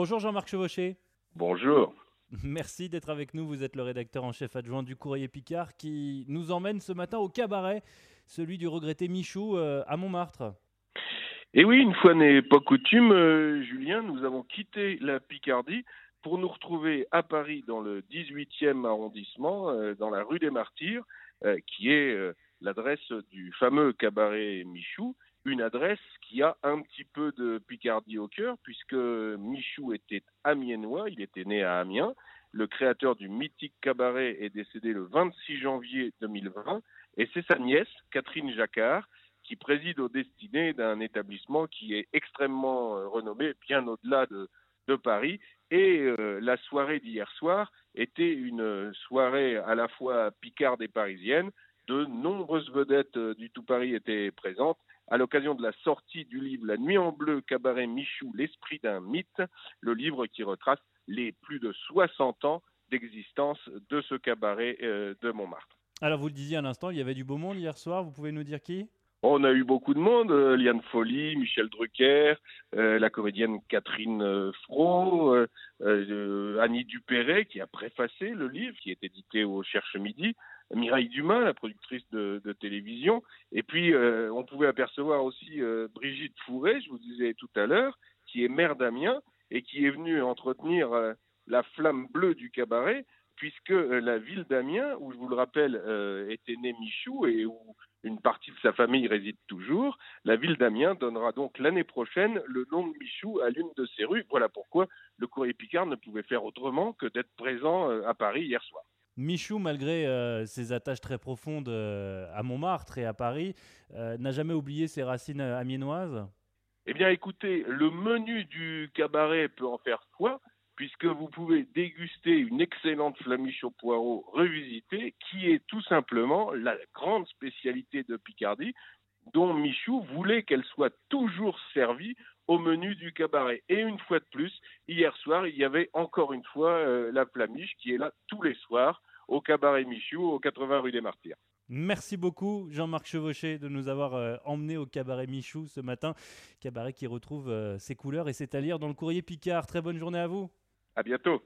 Bonjour Jean-Marc Chevauché. Bonjour. Merci d'être avec nous. Vous êtes le rédacteur en chef adjoint du Courrier Picard qui nous emmène ce matin au cabaret, celui du regretté Michou euh, à Montmartre. Et oui, une fois n'est pas coutume, euh, Julien, nous avons quitté la Picardie pour nous retrouver à Paris dans le 18e arrondissement, euh, dans la rue des Martyrs, qui est l'adresse du fameux cabaret Michou, une adresse qui a un petit peu de Picardie au cœur, puisque Michou était amiénois, il était né à Amiens. Le créateur du mythique cabaret est décédé le 26 janvier 2020, et c'est sa nièce, Catherine Jacquard, qui préside aux destinées d'un établissement qui est extrêmement euh, renommé, bien au-delà de, Paris. Et euh, la soirée d'hier soir était une soirée à la fois picarde et parisienne. De nombreuses vedettes euh, du tout Paris étaient présentes à l'occasion de la sortie du livre La Nuit en bleu, cabaret Michou, l'esprit d'un mythe, le livre qui retrace les plus de 60 ans d'existence de ce cabaret euh, de Montmartre. Alors vous le disiez à l'instant, il y avait du beau monde hier soir, vous pouvez nous dire qui? On a eu beaucoup de monde, euh, Liane Folly, Michel Drucker, euh, la comédienne Catherine Fro, Annie Dupéret qui a préfacé le livre qui est édité au Cherche Midi, Mireille Dumas, la productrice de, télévision. Et puis, euh, on pouvait apercevoir aussi euh, Brigitte Fourré, je vous disais tout à l'heure, qui est maire d'Amiens et qui est venue entretenir euh, la flamme bleue du cabaret, puisque la ville d'Amiens, où je vous le rappelle, était né Michou et où une partie de sa famille réside toujours, la ville d'Amiens donnera donc l'année prochaine le nom de Michou à l'une de ses rues. Voilà pourquoi le Courrier Picard ne pouvait faire autrement que d'être présent à Paris hier soir. Michou, malgré euh, ses attaches très profondes euh, à Montmartre et à Paris, euh, n'a jamais oublié ses racines amiénoises? Eh bien, écoutez, le menu du cabaret peut en faire foi, puisque vous pouvez déguster une excellente flamiche au poireau revisitée, qui est tout simplement la grande spécialité de Picardie, dont Michou voulait qu'elle soit toujours servie au menu du cabaret. Et une fois de plus, hier soir, il y avait encore une fois la flamiche qui est là tous les soirs au cabaret Michou, au 80 rue des Martyrs. Merci beaucoup Jean-Marc Chevauché de nous avoir emmenés euh, emmené au cabaret Michou ce matin. Cabaret qui retrouve euh, ses couleurs et c'est à lire dans le courrier Picard. Très bonne journée à vous. À bientôt.